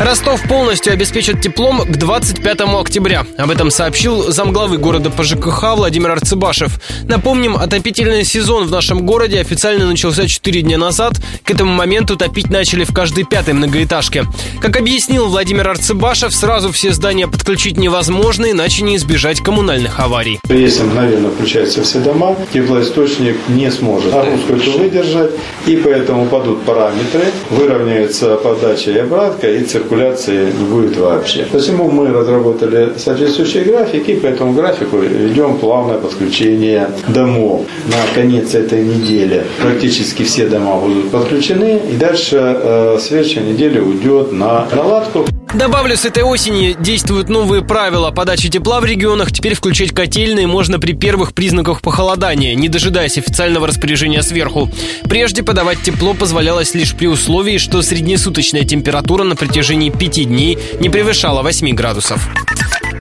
Ростов полностью обеспечит теплом к 25 октября. Об этом сообщил замглавы города по ЖКХ Владимир Арцебашев. Напомним, отопительный сезон в нашем городе официально начался 4 дня назад. К этому моменту топить начали в каждой пятой многоэтажке. Как объяснил Владимир Арцебашев, сразу все здания подключить невозможно, иначе не избежать коммунальных аварий. Если мгновенно включаются все дома, теплоисточник не сможет нагрузку эту выдержать, и поэтому падут параметры, выровняется подача и обратка, и циркуляции не будет вообще. Посему мы разработали соответствующий график, и по этому графику ведем плавное подключение домов. На конец этой недели практически все дома будут подключены, и дальше э, следующая неделя уйдет на наладку. Добавлю, с этой осени действуют новые правила подачи тепла в регионах. Теперь включать котельные можно при первых признаках похолодания, не дожидаясь официального распоряжения сверху. Прежде подавать тепло позволялось лишь при условии, что среднесуточная температура на протяжении пяти дней не превышала 8 градусов.